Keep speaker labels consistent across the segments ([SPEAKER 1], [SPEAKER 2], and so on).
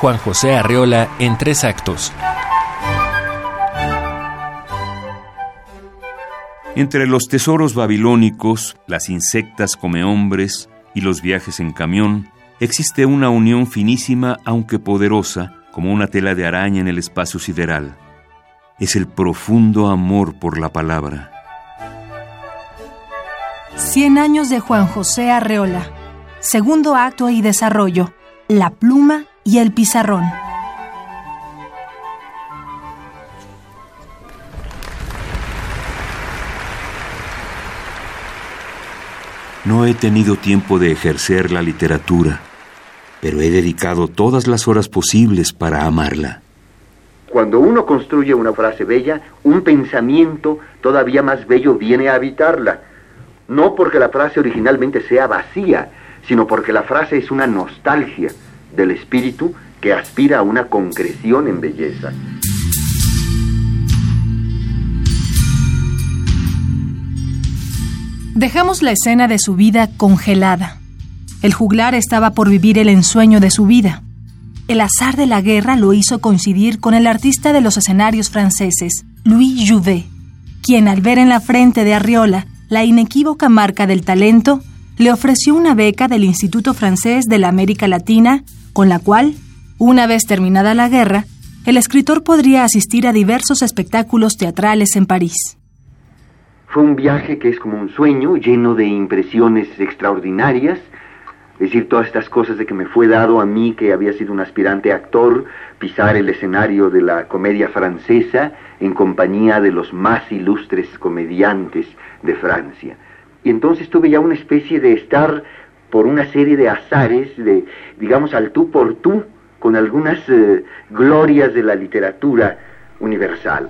[SPEAKER 1] Juan José Arreola en tres actos.
[SPEAKER 2] Entre los tesoros babilónicos, las insectas come hombres y los viajes en camión, existe una unión finísima aunque poderosa, como una tela de araña en el espacio sideral. Es el profundo amor por la palabra.
[SPEAKER 3] Cien años de Juan José Arreola. Segundo acto y desarrollo. La pluma y el pizarrón.
[SPEAKER 2] No he tenido tiempo de ejercer la literatura, pero he dedicado todas las horas posibles para amarla.
[SPEAKER 4] Cuando uno construye una frase bella, un pensamiento todavía más bello viene a habitarla. No porque la frase originalmente sea vacía, sino porque la frase es una nostalgia del espíritu que aspira a una concreción en belleza.
[SPEAKER 3] Dejamos la escena de su vida congelada. El juglar estaba por vivir el ensueño de su vida. El azar de la guerra lo hizo coincidir con el artista de los escenarios franceses, Louis Jouvet, quien al ver en la frente de Arriola la inequívoca marca del talento, le ofreció una beca del Instituto Francés de la América Latina, con la cual, una vez terminada la guerra, el escritor podría asistir a diversos espectáculos teatrales en París.
[SPEAKER 4] Fue un viaje que es como un sueño lleno de impresiones extraordinarias, es decir, todas estas cosas de que me fue dado a mí, que había sido un aspirante actor, pisar el escenario de la comedia francesa en compañía de los más ilustres comediantes de Francia. Y entonces tuve ya una especie de estar por una serie de azares, de, digamos, al tú por tú, con algunas eh, glorias de la literatura universal.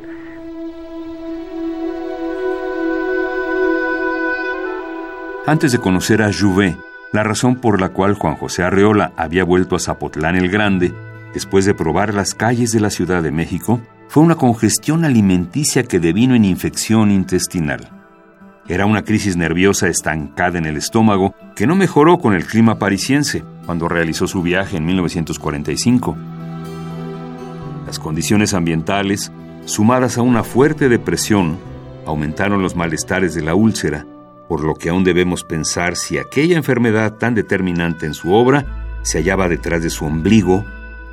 [SPEAKER 2] Antes de conocer a Jouvet, la razón por la cual Juan José Arreola había vuelto a Zapotlán el Grande, después de probar las calles de la Ciudad de México, fue una congestión alimenticia que devino en infección intestinal. Era una crisis nerviosa estancada en el estómago que no mejoró con el clima parisiense cuando realizó su viaje en 1945. Las condiciones ambientales, sumadas a una fuerte depresión, aumentaron los malestares de la úlcera por lo que aún debemos pensar si aquella enfermedad tan determinante en su obra se hallaba detrás de su ombligo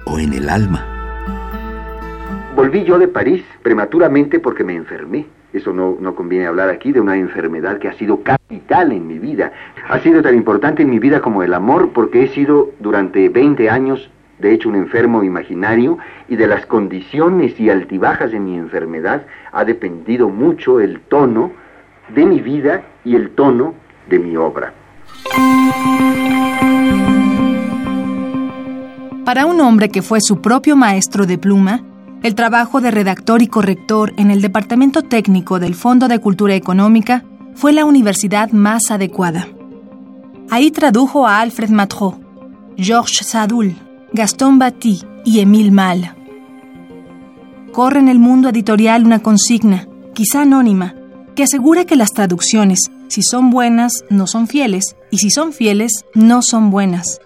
[SPEAKER 2] o en el alma.
[SPEAKER 4] Volví yo de París prematuramente porque me enfermé. Eso no, no, conviene hablar aquí de una enfermedad que ha sido capital en mi vida. Ha sido tan importante en mi vida como el amor porque he sido durante 20 años, de hecho, un enfermo imaginario y de las condiciones y altibajas de mi enfermedad ha dependido mucho el tono de mi vida y el tono de mi obra.
[SPEAKER 3] Para un hombre que fue su propio maestro de pluma, el trabajo de redactor y corrector en el Departamento Técnico del Fondo de Cultura Económica fue la universidad más adecuada. Ahí tradujo a Alfred Matro, Georges Sadoul, Gaston Batty y Émile Mal. Corre en el mundo editorial una consigna, quizá anónima, que asegura que las traducciones, si son buenas, no son fieles, y si son fieles, no son buenas.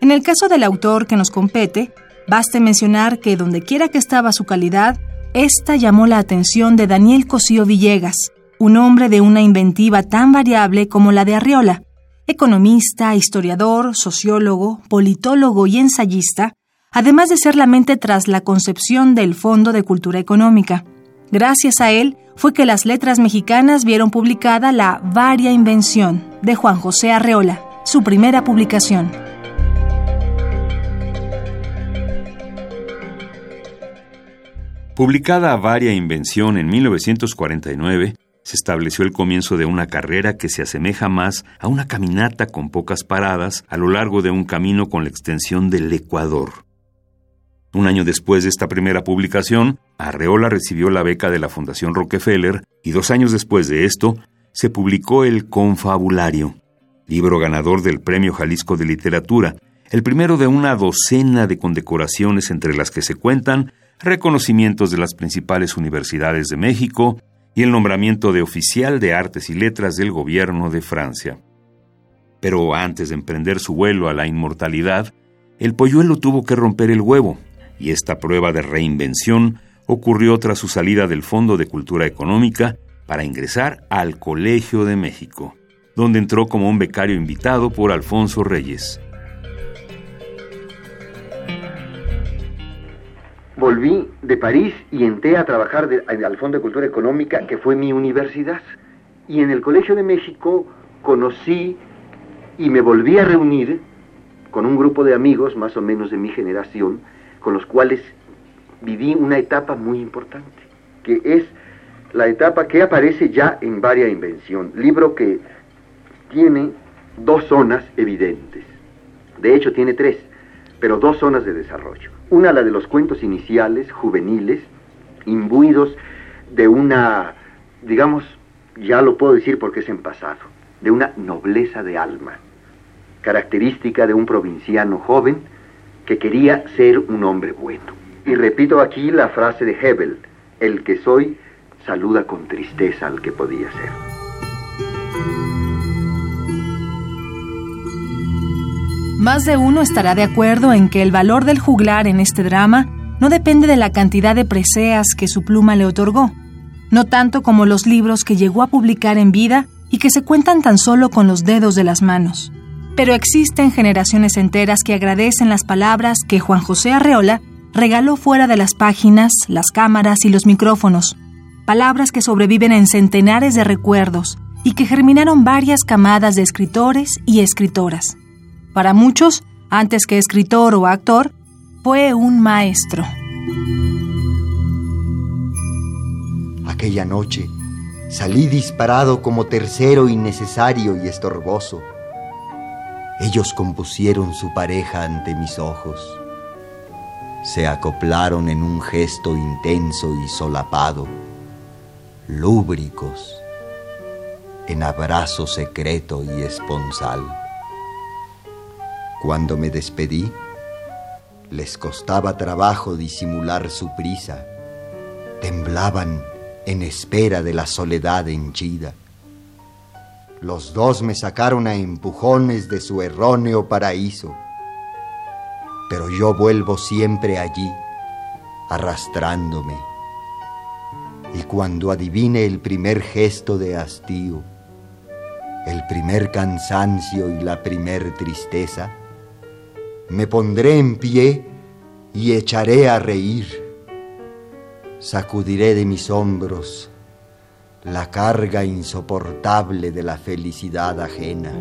[SPEAKER 3] En el caso del autor que nos compete, baste mencionar que dondequiera que estaba su calidad, esta llamó la atención de Daniel Cosío Villegas, un hombre de una inventiva tan variable como la de Arriola, economista, historiador, sociólogo, politólogo y ensayista, además de ser la mente tras la concepción del Fondo de Cultura Económica. Gracias a él fue que las letras mexicanas vieron publicada la Varia Invención de Juan José Arreola, su primera publicación.
[SPEAKER 2] Publicada Varia Invención en 1949, se estableció el comienzo de una carrera que se asemeja más a una caminata con pocas paradas a lo largo de un camino con la extensión del Ecuador. Un año después de esta primera publicación, Arreola recibió la beca de la Fundación Rockefeller y dos años después de esto, se publicó El Confabulario, libro ganador del Premio Jalisco de Literatura, el primero de una docena de condecoraciones entre las que se cuentan reconocimientos de las principales universidades de México y el nombramiento de oficial de artes y letras del gobierno de Francia. Pero antes de emprender su vuelo a la inmortalidad, el polluelo tuvo que romper el huevo, y esta prueba de reinvención ocurrió tras su salida del Fondo de Cultura Económica para ingresar al Colegio de México, donde entró como un becario invitado por Alfonso Reyes.
[SPEAKER 4] Volví de París y entré a trabajar al Fondo de Cultura Económica, que fue mi universidad. Y en el Colegio de México conocí y me volví a reunir con un grupo de amigos más o menos de mi generación, con los cuales viví una etapa muy importante, que es la etapa que aparece ya en Varia Invención, libro que tiene dos zonas evidentes. De hecho, tiene tres, pero dos zonas de desarrollo. Una, la de los cuentos iniciales, juveniles, imbuidos de una, digamos, ya lo puedo decir porque es en pasado, de una nobleza de alma, característica de un provinciano joven que quería ser un hombre bueno. Y repito aquí la frase de Hebel, el que soy saluda con tristeza al que podía ser.
[SPEAKER 3] Más de uno estará de acuerdo en que el valor del juglar en este drama no depende de la cantidad de preseas que su pluma le otorgó, no tanto como los libros que llegó a publicar en vida y que se cuentan tan solo con los dedos de las manos. Pero existen generaciones enteras que agradecen las palabras que Juan José Arreola regaló fuera de las páginas, las cámaras y los micrófonos, palabras que sobreviven en centenares de recuerdos y que germinaron varias camadas de escritores y escritoras. Para muchos, antes que escritor o actor, fue un maestro.
[SPEAKER 5] Aquella noche salí disparado como tercero innecesario y estorboso. Ellos compusieron su pareja ante mis ojos. Se acoplaron en un gesto intenso y solapado lúbricos, en abrazo secreto y esponsal. Cuando me despedí, les costaba trabajo disimular su prisa, temblaban en espera de la soledad henchida. Los dos me sacaron a empujones de su erróneo paraíso, pero yo vuelvo siempre allí, arrastrándome. Y cuando adivine el primer gesto de hastío, el primer cansancio y la primer tristeza, me pondré en pie y echaré a reír. Sacudiré de mis hombros la carga insoportable de la felicidad ajena.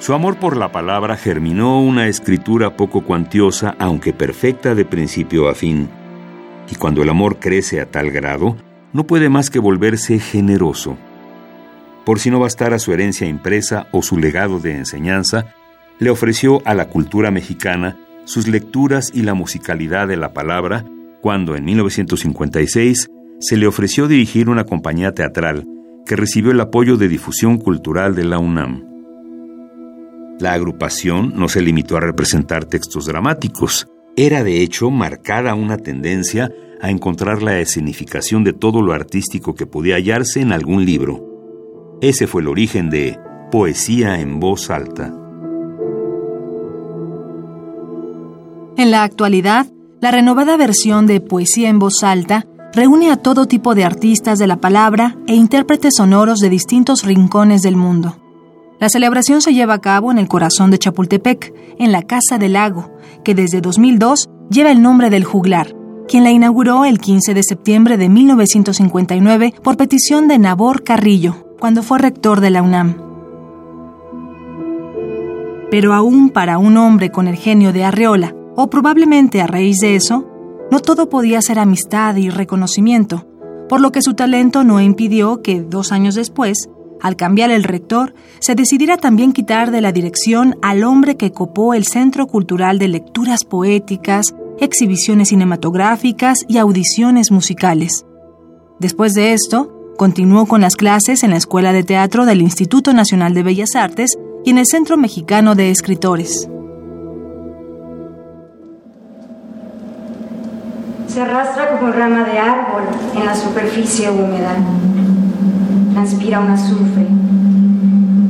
[SPEAKER 2] Su amor por la palabra germinó una escritura poco cuantiosa, aunque perfecta de principio a fin. Y cuando el amor crece a tal grado, no puede más que volverse generoso. Por si no bastara su herencia impresa o su legado de enseñanza, le ofreció a la cultura mexicana sus lecturas y la musicalidad de la palabra cuando en 1956 se le ofreció dirigir una compañía teatral que recibió el apoyo de difusión cultural de la UNAM. La agrupación no se limitó a representar textos dramáticos. Era de hecho marcada una tendencia a encontrar la escenificación de todo lo artístico que podía hallarse en algún libro. Ese fue el origen de Poesía en voz alta.
[SPEAKER 3] En la actualidad, la renovada versión de Poesía en voz alta reúne a todo tipo de artistas de la palabra e intérpretes sonoros de distintos rincones del mundo. La celebración se lleva a cabo en el corazón de Chapultepec, en la Casa del Lago, que desde 2002 lleva el nombre del juglar, quien la inauguró el 15 de septiembre de 1959 por petición de Nabor Carrillo, cuando fue rector de la UNAM. Pero aún para un hombre con el genio de Arreola, o probablemente a raíz de eso, no todo podía ser amistad y reconocimiento, por lo que su talento no impidió que, dos años después, al cambiar el rector, se decidiera también quitar de la dirección al hombre que copó el Centro Cultural de Lecturas Poéticas, exhibiciones cinematográficas y audiciones musicales. Después de esto, continuó con las clases en la Escuela de Teatro del Instituto Nacional de Bellas Artes y en el Centro Mexicano de Escritores.
[SPEAKER 6] Se arrastra como rama de árbol en la superficie húmeda. Transpira un azufre.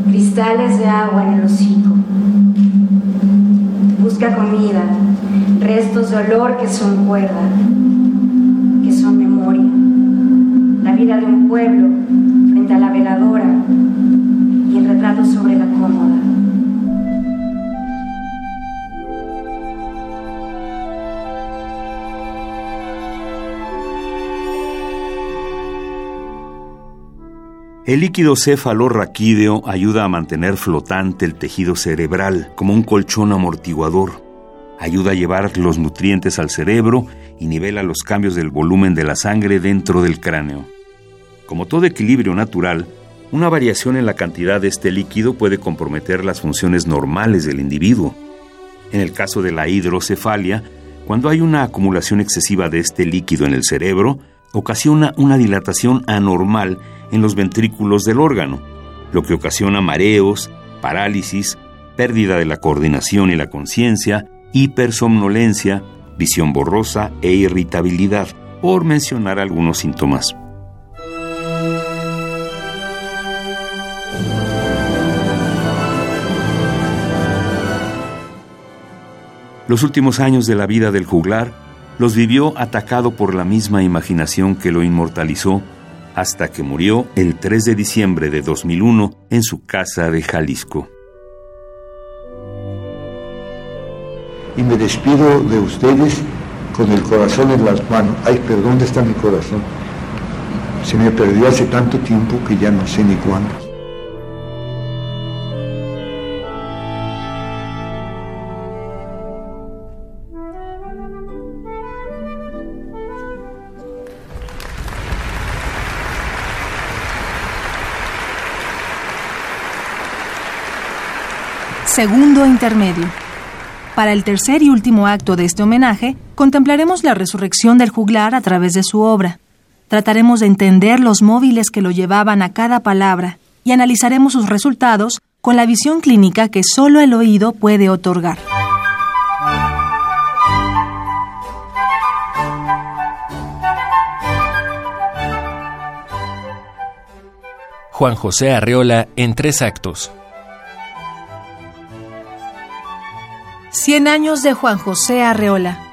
[SPEAKER 6] Cristales de agua en el hocico. Busca comida. Restos de olor que son cuerda. Que son memoria. La vida de un pueblo
[SPEAKER 2] El líquido cefalorraquídeo ayuda a mantener flotante el tejido cerebral como un colchón amortiguador. Ayuda a llevar los nutrientes al cerebro y nivela los cambios del volumen de la sangre dentro del cráneo. Como todo equilibrio natural, una variación en la cantidad de este líquido puede comprometer las funciones normales del individuo. En el caso de la hidrocefalia, cuando hay una acumulación excesiva de este líquido en el cerebro, ocasiona una dilatación anormal en los ventrículos del órgano, lo que ocasiona mareos, parálisis, pérdida de la coordinación y la conciencia, hipersomnolencia, visión borrosa e irritabilidad, por mencionar algunos síntomas. Los últimos años de la vida del juglar los vivió atacado por la misma imaginación que lo inmortalizó hasta que murió el 3 de diciembre de 2001 en su casa de Jalisco.
[SPEAKER 7] Y me despido de ustedes con el corazón en las manos. Ay, perdón, ¿dónde está mi corazón? Se me perdió hace tanto tiempo que ya no sé ni cuándo.
[SPEAKER 3] Segundo intermedio. Para el tercer y último acto de este homenaje, contemplaremos la resurrección del juglar a través de su obra. Trataremos de entender los móviles que lo llevaban a cada palabra y analizaremos sus resultados con la visión clínica que solo el oído puede otorgar.
[SPEAKER 1] Juan José Arreola en tres actos.
[SPEAKER 3] Cien años de Juan José Arreola.